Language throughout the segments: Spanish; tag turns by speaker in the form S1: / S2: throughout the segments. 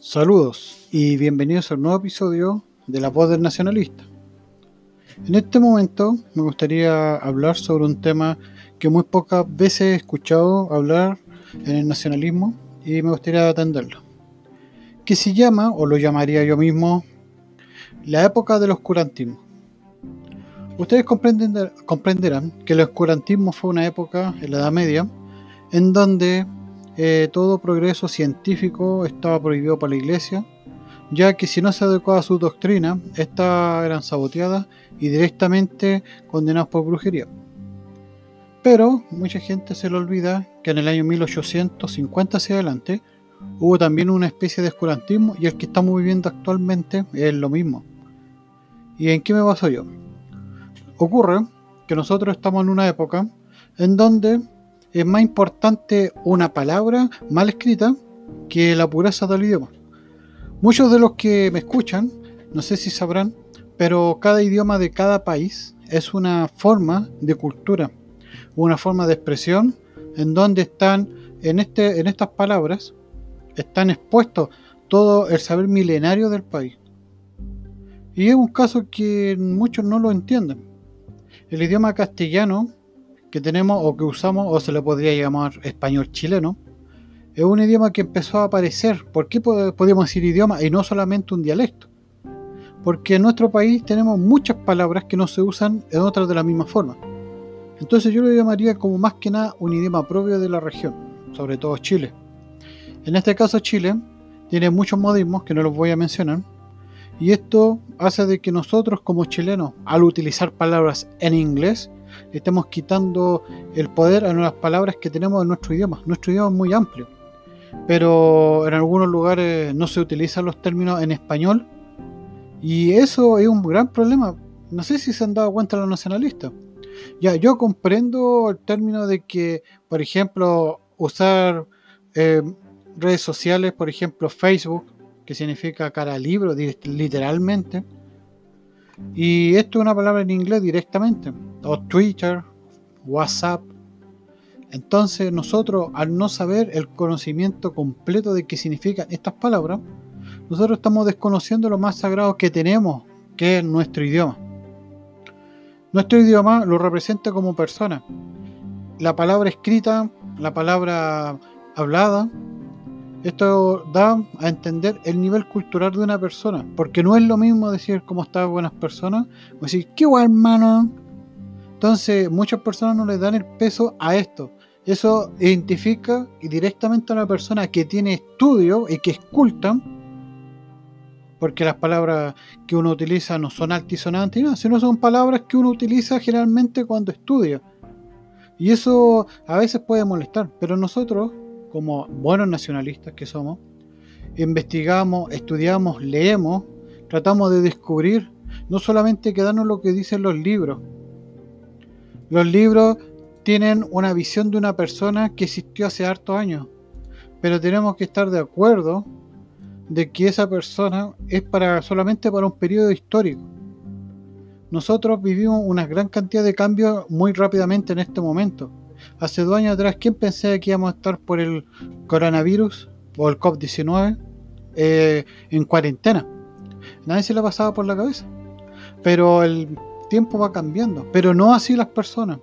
S1: Saludos y bienvenidos a un nuevo episodio de La Voz del Nacionalista. En este momento me gustaría hablar sobre un tema que muy pocas veces he escuchado hablar en el nacionalismo y me gustaría atenderlo. Que se llama, o lo llamaría yo mismo, la época del oscurantismo. Ustedes comprenderán que el oscurantismo fue una época en la Edad Media en donde eh, todo progreso científico estaba prohibido por la iglesia, ya que si no se adecuaba a su doctrina, estas eran saboteadas y directamente condenadas por brujería. Pero mucha gente se le olvida que en el año 1850 hacia adelante hubo también una especie de oscurantismo y el que estamos viviendo actualmente es lo mismo. ¿Y en qué me baso yo? Ocurre que nosotros estamos en una época en donde es más importante una palabra mal escrita que la pureza del idioma. Muchos de los que me escuchan, no sé si sabrán, pero cada idioma de cada país es una forma de cultura, una forma de expresión en donde están, en, este, en estas palabras, están expuestos todo el saber milenario del país. Y es un caso que muchos no lo entienden. El idioma castellano que tenemos o que usamos, o se le podría llamar español chileno, es un idioma que empezó a aparecer. ¿Por qué podemos decir idioma y no solamente un dialecto? Porque en nuestro país tenemos muchas palabras que no se usan en otras de la misma forma. Entonces yo lo llamaría como más que nada un idioma propio de la región, sobre todo Chile. En este caso Chile tiene muchos modismos que no los voy a mencionar, y esto hace de que nosotros como chilenos, al utilizar palabras en inglés, estemos quitando el poder a las palabras que tenemos en nuestro idioma. Nuestro idioma es muy amplio, pero en algunos lugares no se utilizan los términos en español y eso es un gran problema. No sé si se han dado cuenta los nacionalistas. Ya, yo comprendo el término de que, por ejemplo, usar eh, redes sociales, por ejemplo, Facebook, que significa cara libro, literalmente, y esto es una palabra en inglés directamente, o Twitter, WhatsApp. Entonces nosotros, al no saber el conocimiento completo de qué significan estas palabras, nosotros estamos desconociendo lo más sagrado que tenemos, que es nuestro idioma. Nuestro idioma lo representa como persona. La palabra escrita, la palabra hablada, esto da a entender el nivel cultural de una persona, porque no es lo mismo decir cómo están buenas personas, o decir, qué guay hermano. Entonces, muchas personas no le dan el peso a esto. Eso identifica directamente a una persona que tiene estudio y que es culta, porque las palabras que uno utiliza no son altisonantes, no, sino son palabras que uno utiliza generalmente cuando estudia. Y eso a veces puede molestar, pero nosotros como buenos nacionalistas que somos, investigamos, estudiamos, leemos, tratamos de descubrir, no solamente quedarnos lo que dicen los libros. Los libros tienen una visión de una persona que existió hace hartos años, pero tenemos que estar de acuerdo de que esa persona es para solamente para un periodo histórico. Nosotros vivimos una gran cantidad de cambios muy rápidamente en este momento hace dos años atrás, ¿quién pensaba que íbamos a estar por el coronavirus o el COVID-19 eh, en cuarentena? Nadie se le pasaba por la cabeza. Pero el tiempo va cambiando, pero no así las personas.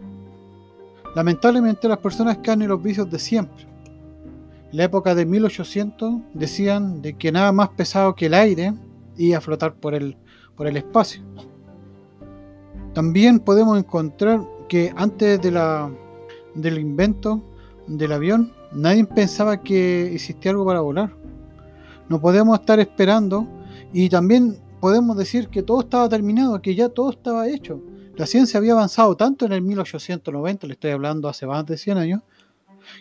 S1: Lamentablemente las personas caen en los vicios de siempre. En la época de 1800 decían de que nada más pesado que el aire iba a flotar por el, por el espacio. También podemos encontrar que antes de la del invento del avión, nadie pensaba que existía algo para volar. No podemos estar esperando y también podemos decir que todo estaba terminado, que ya todo estaba hecho. La ciencia había avanzado tanto en el 1890, le estoy hablando hace más de 100 años,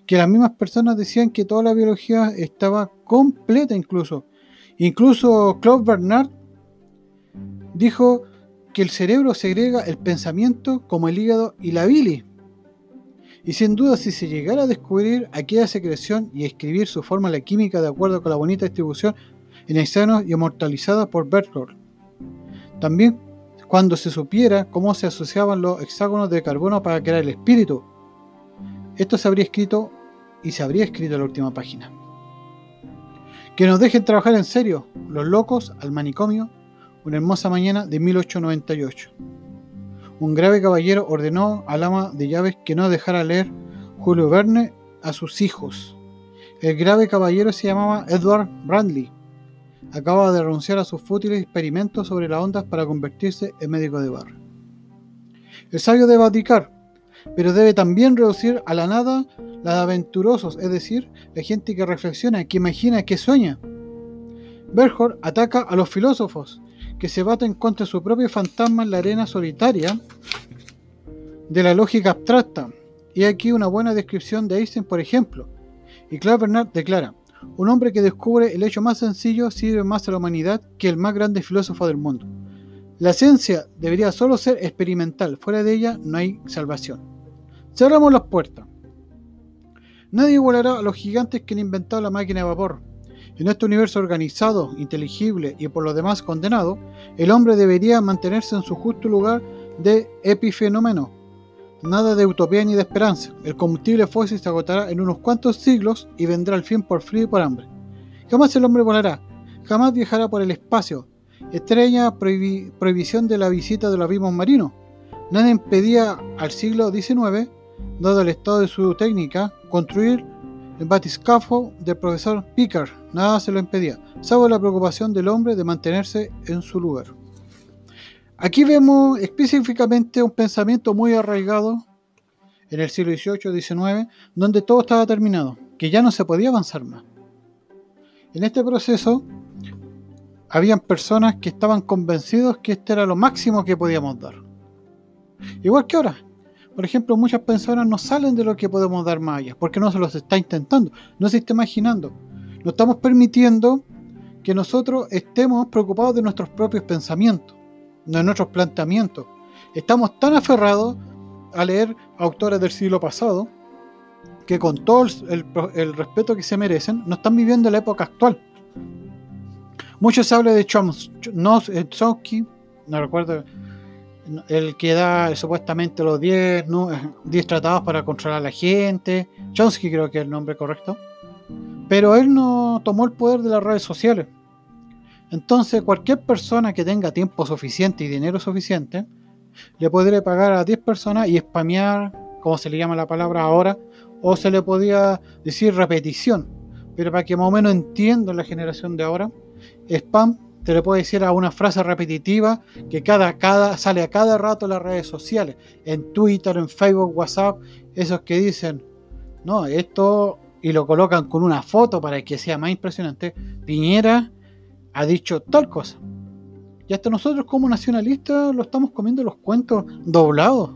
S1: que las mismas personas decían que toda la biología estaba completa incluso. Incluso Claude Bernard dijo que el cerebro segrega el pensamiento como el hígado y la bilis. Y sin duda, si se llegara a descubrir aquella secreción y escribir su fórmula química de acuerdo con la bonita distribución en hexágonos y inmortalizada por Berthold. También cuando se supiera cómo se asociaban los hexágonos de carbono para crear el espíritu. Esto se habría escrito y se habría escrito en la última página. Que nos dejen trabajar en serio, los locos al manicomio, una hermosa mañana de 1898. Un grave caballero ordenó al ama de llaves que no dejara leer Julio Verne a sus hijos. El grave caballero se llamaba Edward Brandley. Acaba de renunciar a sus fútiles experimentos sobre las ondas para convertirse en médico de barrio. El sabio debe abdicar, pero debe también reducir a la nada la de aventurosos, es decir, la gente que reflexiona, que imagina, que sueña. Berghoff ataca a los filósofos, que se baten contra su propio fantasma en la arena solitaria de la lógica abstracta. Y aquí una buena descripción de Einstein, por ejemplo. Y Claude Bernard declara, un hombre que descubre el hecho más sencillo sirve más a la humanidad que el más grande filósofo del mundo. La ciencia debería solo ser experimental, fuera de ella no hay salvación. Cerramos las puertas. Nadie igualará a los gigantes que han inventado la máquina de vapor, en este universo organizado, inteligible y por lo demás condenado, el hombre debería mantenerse en su justo lugar de epifenómeno. Nada de utopía ni de esperanza. El combustible fósil se agotará en unos cuantos siglos y vendrá el fin por frío y por hambre. Jamás el hombre volará, jamás viajará por el espacio. Extraña prohibición de la visita de los abismos marinos. Nada impedía al siglo XIX, dado el estado de su técnica, construir el batiscafo del profesor Picard nada se lo impedía, salvo la preocupación del hombre de mantenerse en su lugar. Aquí vemos específicamente un pensamiento muy arraigado en el siglo XVIII-XIX, donde todo estaba terminado, que ya no se podía avanzar más. En este proceso, habían personas que estaban convencidos que este era lo máximo que podíamos dar. Igual que ahora, por ejemplo, muchas personas no salen de lo que podemos dar más allá, porque no se los está intentando, no se está imaginando. No estamos permitiendo que nosotros estemos preocupados de nuestros propios pensamientos, de nuestros planteamientos. Estamos tan aferrados a leer autores del siglo pasado que con todo el, respeto que se merecen, no están viviendo la época actual. Muchos hablan de Chomsky, no recuerdo el que da supuestamente los 10 tratados para controlar a la gente. Chomsky creo que es el nombre correcto. Pero él no tomó el poder de las redes sociales. Entonces cualquier persona que tenga tiempo suficiente y dinero suficiente, le podría pagar a 10 personas y spamear, como se le llama la palabra ahora, o se le podía decir repetición. Pero para que más o menos entiendan la generación de ahora, spam te le puede decir a una frase repetitiva que cada, sale a cada rato en las redes sociales, en Twitter, en Facebook, WhatsApp, esos que dicen, no, esto, y lo colocan con una foto para que sea más impresionante, Piñera ha dicho tal cosa. Y hasta nosotros como nacionalistas lo estamos comiendo los cuentos doblados.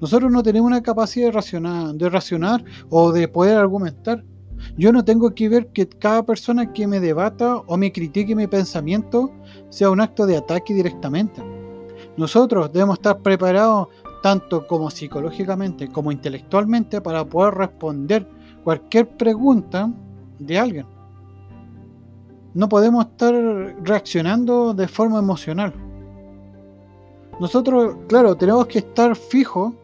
S1: Nosotros no tenemos una capacidad de racionar, de racionar o de poder argumentar. Yo no tengo que ver que cada persona que me debata o me critique mi pensamiento sea un acto de ataque directamente. Nosotros debemos estar preparados tanto como psicológicamente como intelectualmente para poder responder cualquier pregunta de alguien. No podemos estar reaccionando de forma emocional. Nosotros, claro, tenemos que estar fijos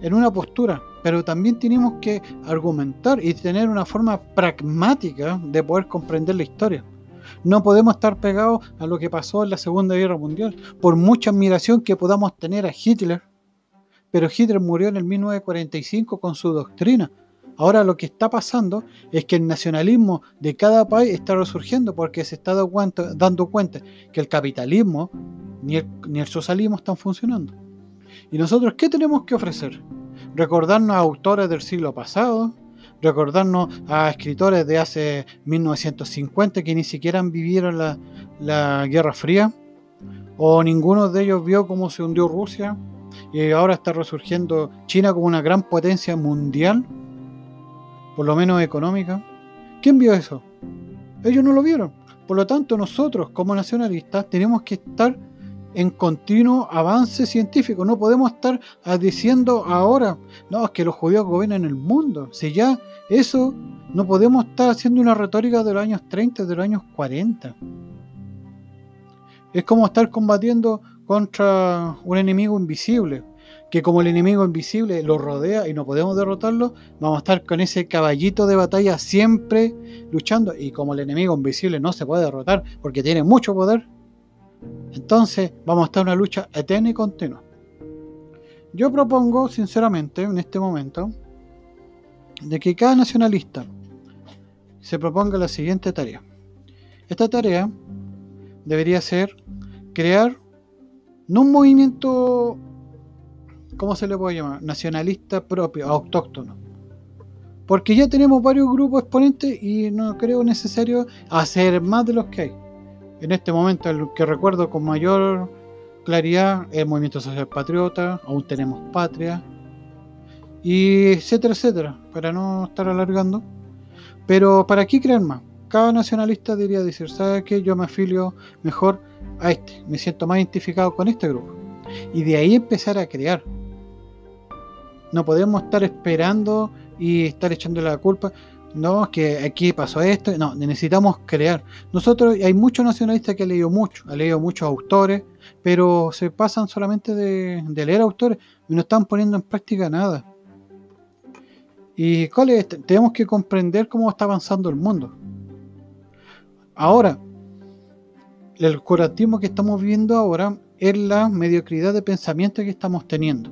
S1: en una postura pero también tenemos que argumentar y tener una forma pragmática de poder comprender la historia. No podemos estar pegados a lo que pasó en la Segunda Guerra Mundial, por mucha admiración que podamos tener a Hitler, pero Hitler murió en el 1945 con su doctrina. Ahora lo que está pasando es que el nacionalismo de cada país está resurgiendo porque se está dando cuenta que el capitalismo ni el, ni el socialismo están funcionando. ¿Y nosotros qué tenemos que ofrecer? recordarnos a autores del siglo pasado, recordarnos a escritores de hace 1950 que ni siquiera vivieron la, la Guerra Fría, o ninguno de ellos vio cómo se hundió Rusia y ahora está resurgiendo China como una gran potencia mundial, por lo menos económica. ¿Quién vio eso? Ellos no lo vieron. Por lo tanto, nosotros como nacionalistas tenemos que estar en continuo avance científico. No podemos estar diciendo ahora, no, es que los judíos gobiernan el mundo. Si ya eso, no podemos estar haciendo una retórica de los años 30, de los años 40. Es como estar combatiendo contra un enemigo invisible. Que como el enemigo invisible lo rodea y no podemos derrotarlo, vamos a estar con ese caballito de batalla siempre luchando. Y como el enemigo invisible no se puede derrotar porque tiene mucho poder, entonces vamos a estar en una lucha eterna y continua. Yo propongo, sinceramente, en este momento, de que cada nacionalista se proponga la siguiente tarea. Esta tarea debería ser crear no un movimiento ¿cómo se le puede llamar? Nacionalista propio, autóctono. Porque ya tenemos varios grupos exponentes y no creo necesario hacer más de los que hay. En este momento, el que recuerdo con mayor claridad es el Movimiento Social Patriota, aún tenemos Patria, y etcétera, etcétera, para no estar alargando. Pero ¿para qué crear más? Cada nacionalista diría decir, ¿sabe qué? Yo me afilio mejor a este, me siento más identificado con este grupo. Y de ahí empezar a crear. No podemos estar esperando y estar echándole la culpa. No, que aquí pasó esto. No, necesitamos crear. Nosotros, hay muchos nacionalistas que han leído mucho, han leído muchos autores, pero se pasan solamente de, leer autores y no están poniendo en práctica nada. ¿Y cuál es? Tenemos que comprender cómo está avanzando el mundo. Ahora, el curatismo que estamos viendo ahora es la mediocridad de pensamiento que estamos teniendo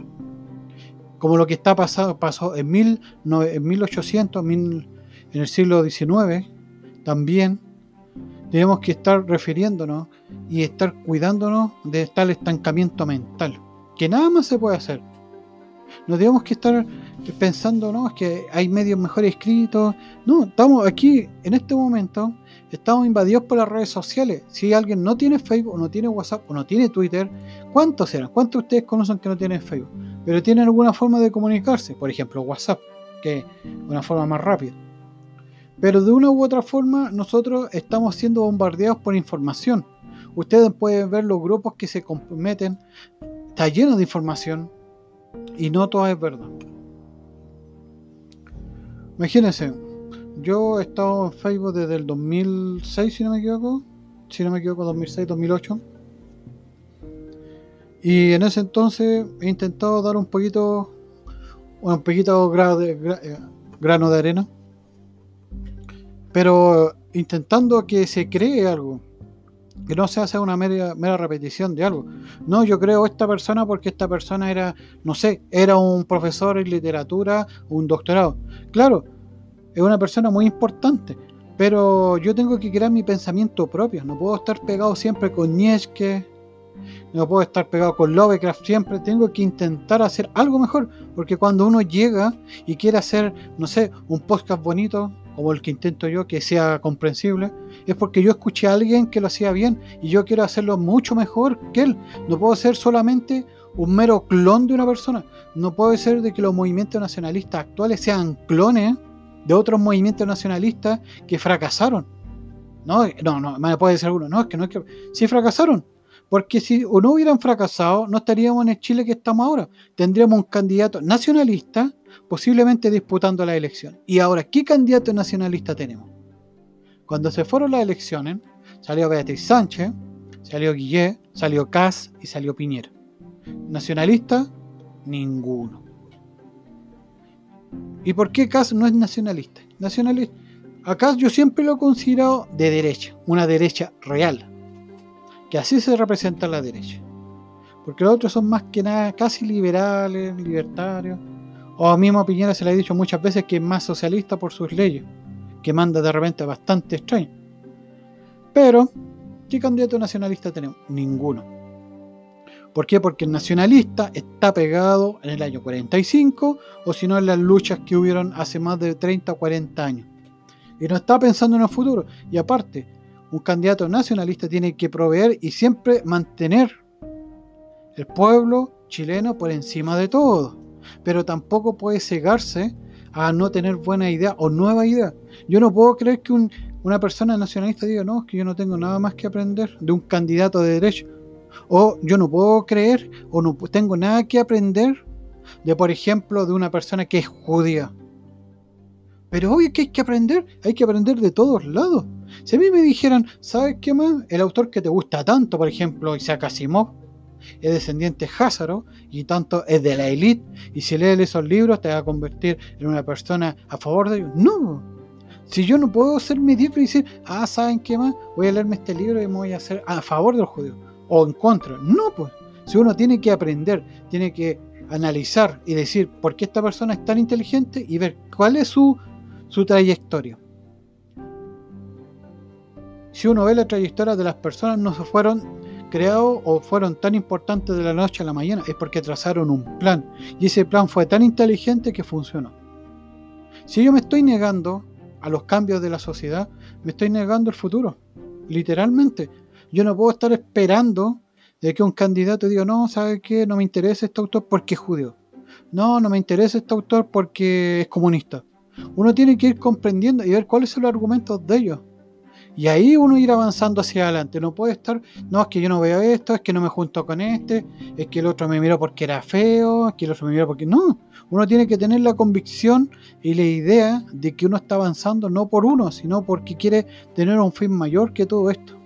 S1: como lo que está pasado, pasó en, mil, en 1800, en el siglo XIX, también tenemos que estar refiriéndonos y estar cuidándonos de tal estancamiento mental, que nada más se puede hacer. No tenemos que estar pensando, no, es que hay medios mejores escritos. No, estamos aquí, en este momento, estamos invadidos por las redes sociales. Si alguien no tiene Facebook, no tiene WhatsApp, o no tiene Twitter, ¿cuántos serán? ¿Cuántos ustedes conocen que no tienen Facebook? Pero tienen alguna forma de comunicarse, por ejemplo WhatsApp, que es una forma más rápida. Pero de una u otra forma, nosotros estamos siendo bombardeados por información. Ustedes pueden ver los grupos que se comprometen, está lleno de información y no todo es verdad. Imagínense, yo he estado en Facebook desde el 2006, si no me equivoco. Si no me equivoco, 2006, 2008. Y en ese entonces he intentado dar un poquito, un poquito eh, grano de arena. Pero intentando que se cree algo. Que no se hace una mera, mera repetición de algo. No, yo creo esta persona porque esta persona era, no sé, era un profesor en literatura, un doctorado. Claro, es una persona muy importante, pero yo tengo que crear mi pensamiento propio. No puedo estar pegado siempre con Nietzsche, no puedo estar pegado con Lovecraft siempre. Tengo que intentar hacer algo mejor, porque cuando uno llega y quiere hacer, no sé, un podcast bonito, como el que intento yo, que sea comprensible, es porque yo escuché a alguien que lo hacía bien y yo quiero hacerlo mucho mejor que él. No puedo ser solamente un mero clon de una persona. No puede ser de que los movimientos nacionalistas actuales sean clones de otros movimientos nacionalistas que fracasaron. No, no, no, me puede decir alguno, no, es que no es que. Sí fracasaron. Porque si o no hubieran fracasado, no estaríamos en el Chile que estamos ahora. Tendríamos un candidato nacionalista posiblemente disputando la elección. Y ahora, ¿qué candidato nacionalista tenemos? Cuando se fueron las elecciones, salió Beatriz Sánchez, salió Guillé, salió Cas y salió Piñera. Nacionalista, ninguno. ¿Y por qué Cas no es nacionalista? Nacionalista. Acá yo siempre lo he considerado de derecha, una derecha real. Que así se representa la derecha. Porque los otros son más que nada casi liberales, libertarios. O a mismo Piñera se le ha dicho muchas veces que es más socialista por sus leyes, que manda de repente bastante extraño. Pero, ¿qué candidato nacionalista tenemos? Ninguno. ¿Por qué? Porque el nacionalista está pegado en el año 45 o si no en las luchas que hubieron hace más de 30 o 40 años. Y no está pensando en el futuro. Y aparte, un candidato nacionalista tiene que proveer y siempre mantener el pueblo chileno por encima de todo. Pero tampoco puede cegarse a no tener buena idea o nueva idea. Yo no puedo creer que una persona nacionalista diga, no, es que yo no tengo nada más que aprender de un candidato de derecho o yo no puedo creer o no tengo nada que aprender de, por ejemplo, de una persona que es judía. Pero obvio que hay que aprender, hay que aprender de todos lados. Si a mí me dijeran, ¿sabes qué más? El autor que te gusta tanto, por ejemplo, Isaac Asimov, es descendiente házaro y tanto es de la élite. Y si lees esos libros te va a convertir en una persona a favor de ellos. No. Si yo no puedo ser mediocre y decir, ah, ¿saben qué más? Voy a leerme este libro y me voy a hacer a favor de los judíos o en contra. No, pues. Si uno tiene que aprender, tiene que analizar y decir por qué esta persona es tan inteligente y ver cuál es su, su trayectoria. Si uno ve la trayectoria de las personas, no se fueron creados o fueron tan importantes de la noche a la mañana, es porque trazaron un plan. Y ese plan fue tan inteligente que funcionó. Si yo me estoy negando a los cambios de la sociedad, me estoy negando el futuro. Literalmente. Yo no puedo estar esperando de que un candidato diga, no, ¿sabe qué? No me interesa este autor porque es judío. No, no me interesa este autor porque es comunista. Uno tiene que ir comprendiendo y ver cuáles son los argumentos de ellos. Y ahí uno ir avanzando hacia adelante. No puede estar, no, es que yo no veo esto, es que no me junto con este, es que el otro me miró porque era feo, es que el otro me miró porque... No, uno tiene que tener la convicción y la idea de que uno está avanzando no por uno, sino porque quiere tener un fin mayor que todo esto.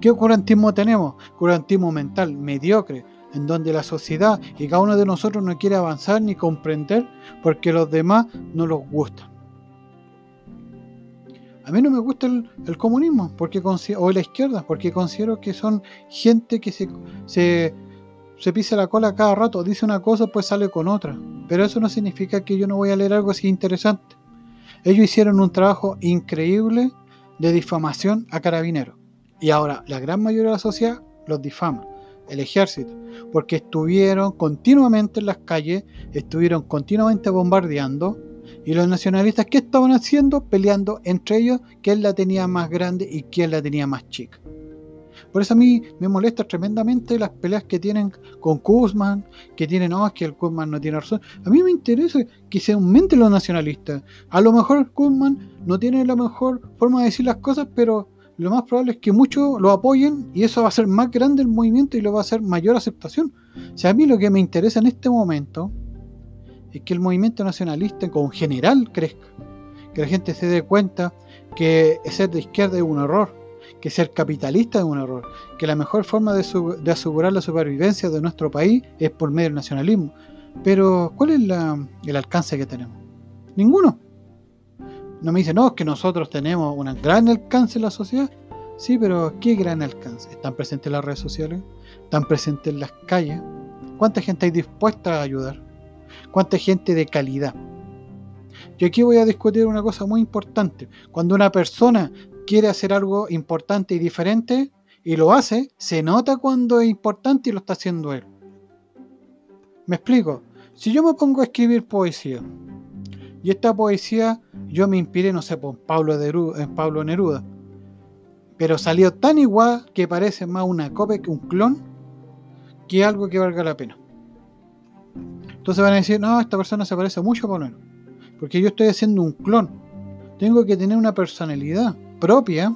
S1: ¿Qué curantismo tenemos? Curantismo mental, mediocre, en donde la sociedad y cada uno de nosotros no quiere avanzar ni comprender porque los demás no los gustan. A mí no me gusta el, comunismo porque o la izquierda, porque considero que son gente que se, se, pisa la cola cada rato, dice una cosa, pues sale con otra. Pero eso no significa que yo no voy a leer algo así interesante. Ellos hicieron un trabajo increíble de difamación a carabineros. Y ahora la gran mayoría de la sociedad los difama, el ejército, porque estuvieron continuamente en las calles, estuvieron continuamente bombardeando, y los nacionalistas, ¿qué estaban haciendo? Peleando entre ellos quién la tenía más grande y quién la tenía más chica. Por eso a mí me molesta tremendamente las peleas que tienen con Kuzman, que tienen, no, es que el Kuzman no tiene razón. A mí me interesa que se aumenten los nacionalistas. A lo mejor Kuzman no tiene la mejor forma de decir las cosas, pero lo más probable es que muchos lo apoyen y eso va a ser más grande el movimiento y lo va a hacer mayor aceptación. O sea, a mí lo que me interesa en este momento es que el movimiento nacionalista como general crezca, que la gente se dé cuenta que ser de izquierda es un error, que ser capitalista es un error, que la mejor forma de, asegurar la supervivencia de nuestro país es por medio del nacionalismo. Pero, ¿cuál es el alcance que tenemos? Ninguno. No me dice, no, es que nosotros tenemos un gran alcance en la sociedad. Sí, pero ¿qué gran alcance? ¿Están presentes en las redes sociales? ¿Están presentes en las calles? ¿Cuánta gente hay dispuesta a ayudar? ¿Cuánta gente de calidad? Yo aquí voy a discutir una cosa muy importante. Cuando una persona quiere hacer algo importante y diferente y lo hace, se nota cuando es importante y lo está haciendo él. Me explico. Si yo me pongo a escribir poesía y esta poesía yo me inspiré, no sé, por Pablo, en Pablo Neruda. Pero salió tan igual que parece más una copia que un clon que algo que valga la pena. Entonces van a decir, no, esta persona se parece mucho a Neruda. Porque yo estoy haciendo un clon. Tengo que tener una personalidad propia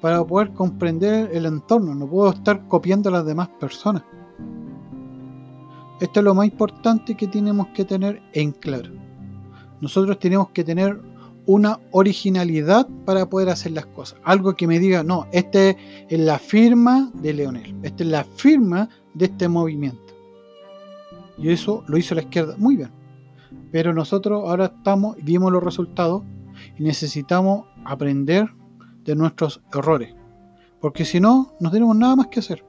S1: para poder comprender el entorno. No puedo estar copiando a las demás personas. Esto es lo más importante que tenemos que tener en claro. Nosotros tenemos que tener una originalidad para poder hacer las cosas. Algo que me diga, no, esta es la firma de Leonel, esta es la firma de este movimiento. Y eso lo hizo la izquierda muy bien. Pero nosotros ahora estamos, vimos los resultados y necesitamos aprender de nuestros errores. Porque si no, no tenemos nada más que hacer.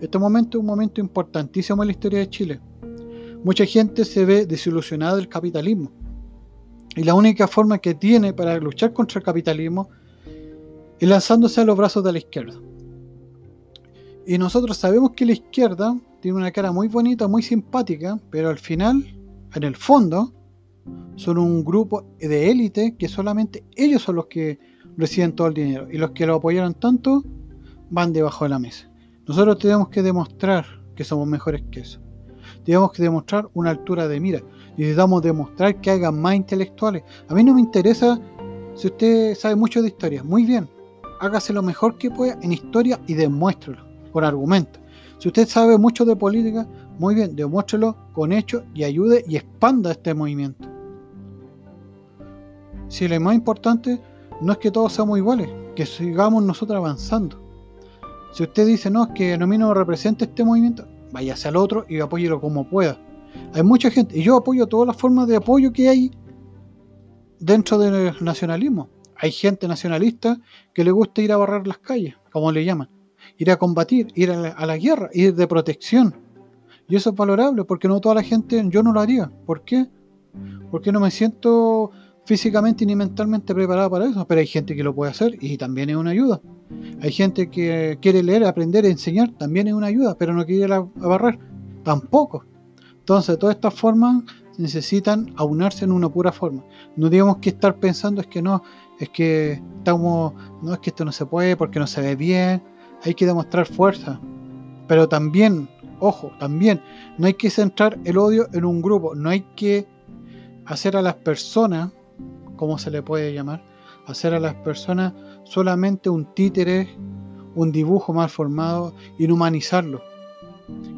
S1: Este momento es un momento importantísimo en la historia de Chile. Mucha gente se ve desilusionada del capitalismo. Y la única forma que tiene para luchar contra el capitalismo es lanzándose a los brazos de la izquierda. Y nosotros sabemos que la izquierda tiene una cara muy bonita, muy simpática, pero al final, en el fondo, son un grupo de élite que solamente ellos son los que reciben todo el dinero. Y los que lo apoyaron tanto van debajo de la mesa. Nosotros tenemos que demostrar que somos mejores que eso tenemos que demostrar una altura de mira. Necesitamos demostrar que hagan más intelectuales. A mí no me interesa si usted sabe mucho de historia. Muy bien, hágase lo mejor que pueda en historia y demuéstrelo con argumentos. Si usted sabe mucho de política, muy bien, demuéstrelo con hechos y ayude y expanda este movimiento. Si lo más importante no es que todos seamos iguales, que sigamos nosotros avanzando. Si usted dice, no, es que a mí no representa este movimiento, váyase al otro y apóyelo como pueda. Hay mucha gente, y yo apoyo todas las formas de apoyo que hay dentro del nacionalismo. Hay gente nacionalista que le gusta ir a barrer las calles, como le llaman, ir a combatir, ir a la, guerra, ir de protección. Y eso es valorable, porque no toda la gente, yo no lo haría. ¿Por qué? Porque no me siento físicamente ni mentalmente preparado para eso, pero hay gente que lo puede hacer y también es una ayuda. Hay gente que quiere leer, aprender, enseñar, también es una ayuda, pero no quiere ir barrer, tampoco. Entonces, todas estas formas necesitan aunarse en una pura forma. No digamos que estar pensando es que no, es que estamos, no es que esto no se puede porque no se ve bien, hay que demostrar fuerza. Pero también, ojo, también, no hay que centrar el odio en un grupo, no hay que hacer a las personas, como se le puede llamar, hacer a las personas solamente un títere, un dibujo mal formado, inhumanizarlo.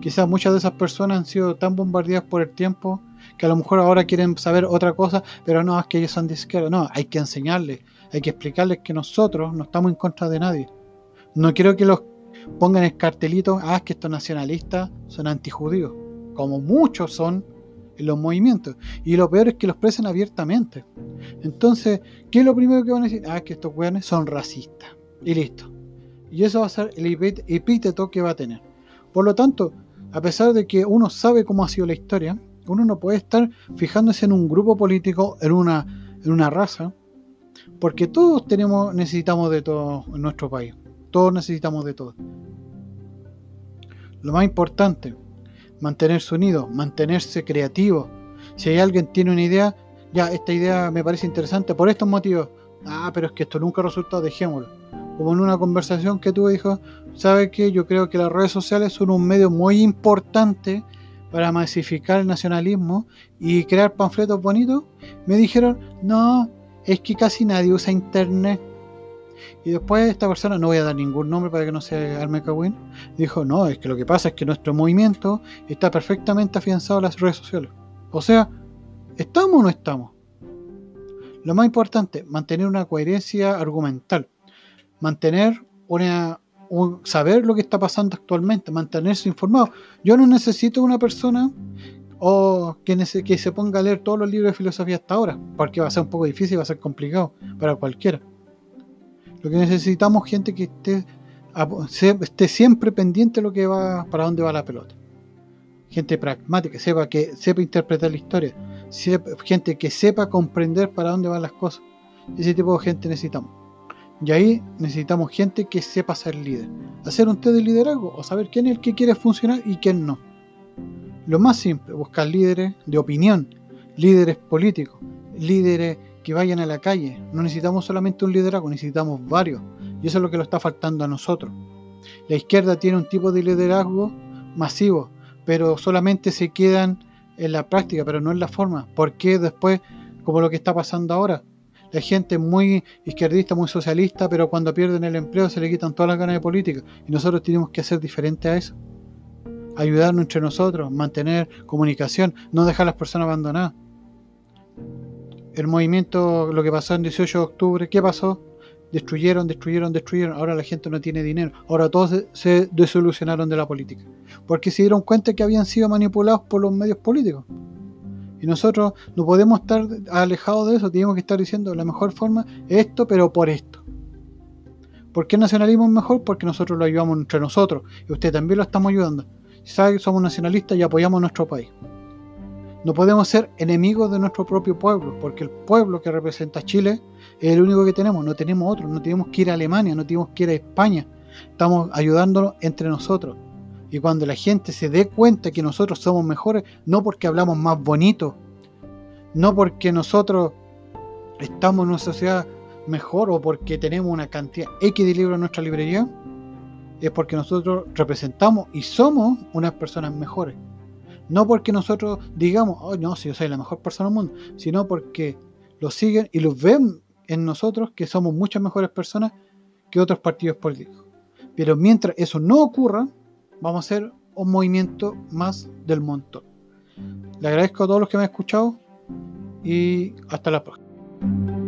S1: Quizás muchas de esas personas han sido tan bombardeadas por el tiempo que a lo mejor ahora quieren saber otra cosa, pero no, es que ellos son de. No, hay que enseñarles, hay que explicarles que nosotros no estamos en contra de nadie. No quiero que los pongan el cartelito, ah, es que estos nacionalistas son antijudíos, como muchos son en los movimientos. Y lo peor es que los expresan abiertamente. Entonces, ¿qué es lo primero que van a decir? Ah, es que estos weones son racistas. Y listo. Y eso va a ser el epíteto que va a tener. Por lo tanto, a pesar de que uno sabe cómo ha sido la historia, uno no puede estar fijándose en un grupo político, en una, en una raza, porque todos tenemos, necesitamos de todo en nuestro país. Todos necesitamos de todo. Lo más importante, mantenerse unidos, mantenerse creativos. Si hay alguien tiene una idea, ya, esta idea me parece interesante por estos motivos. Ah, pero es que esto nunca ha resultado, dejémoslo. Como en una conversación que tuve, dijo, ¿sabe qué? Yo creo que las redes sociales son un medio muy importante para masificar el nacionalismo y crear panfletos bonitos, me dijeron, no, es que casi nadie usa internet. Y después esta persona, no voy a dar ningún nombre para que no se arme cagüín, dijo, no, es que lo que pasa es que nuestro movimiento está perfectamente afianzado a las redes sociales. O sea, ¿estamos o no estamos? Lo más importante, mantener una coherencia argumental, mantener una, saber lo que está pasando actualmente, mantenerse informado. Yo no necesito una persona o que, que se ponga a leer todos los libros de filosofía hasta ahora, porque va a ser un poco difícil, va a ser complicado para cualquiera. Lo que necesitamos gente que esté, esté siempre pendiente de lo que va, para dónde va la pelota. Gente pragmática, sepa que sepa interpretar la historia, gente que sepa comprender para dónde van las cosas. Ese tipo de gente necesitamos. Y ahí necesitamos gente que sepa ser líder. Hacer un test de liderazgo o saber quién es el que quiere funcionar y quién no. Lo más simple, buscar líderes de opinión, líderes políticos, líderes que vayan a la calle. No necesitamos solamente un liderazgo, necesitamos varios. Y eso es lo que lo está faltando a nosotros. La izquierda tiene un tipo de liderazgo masivo, pero solamente se quedan en la práctica, pero no en la forma. ¿Por qué después, como lo que está pasando ahora? La gente muy izquierdista, muy socialista, pero cuando pierden el empleo se le quitan todas las ganas de política. Y nosotros tenemos que hacer diferente a eso. Ayudarnos entre nosotros, mantener comunicación, no dejar a las personas abandonadas. El movimiento, lo que pasó en 18 de octubre, ¿qué pasó? Destruyeron, destruyeron, destruyeron. Ahora la gente no tiene dinero. Ahora todos se, desolucionaron de la política. Porque se dieron cuenta que habían sido manipulados por los medios políticos. Y nosotros no podemos estar alejados de eso, tenemos que estar diciendo la mejor forma es esto, pero por esto. ¿Por qué el nacionalismo es mejor? Porque nosotros lo ayudamos entre nosotros y usted también lo estamos ayudando. Sabe que somos nacionalistas y apoyamos a nuestro país. No podemos ser enemigos de nuestro propio pueblo, porque el pueblo que representa a Chile es el único que tenemos, no tenemos otro, no tenemos que ir a Alemania, no tenemos que ir a España. Estamos ayudándonos entre nosotros. Y cuando la gente se dé cuenta que nosotros somos mejores, no porque hablamos más bonito, no porque nosotros estamos en una sociedad mejor o porque tenemos una cantidad X de libros en nuestra librería, es porque nosotros representamos y somos unas personas mejores. No porque nosotros digamos, oh no, si yo soy la mejor persona del mundo, sino porque los siguen y los ven en nosotros que somos muchas mejores personas que otros partidos políticos. Pero mientras eso no ocurra, vamos a hacer un movimiento más del montón. Le agradezco a todos los que me han escuchado y hasta la próxima.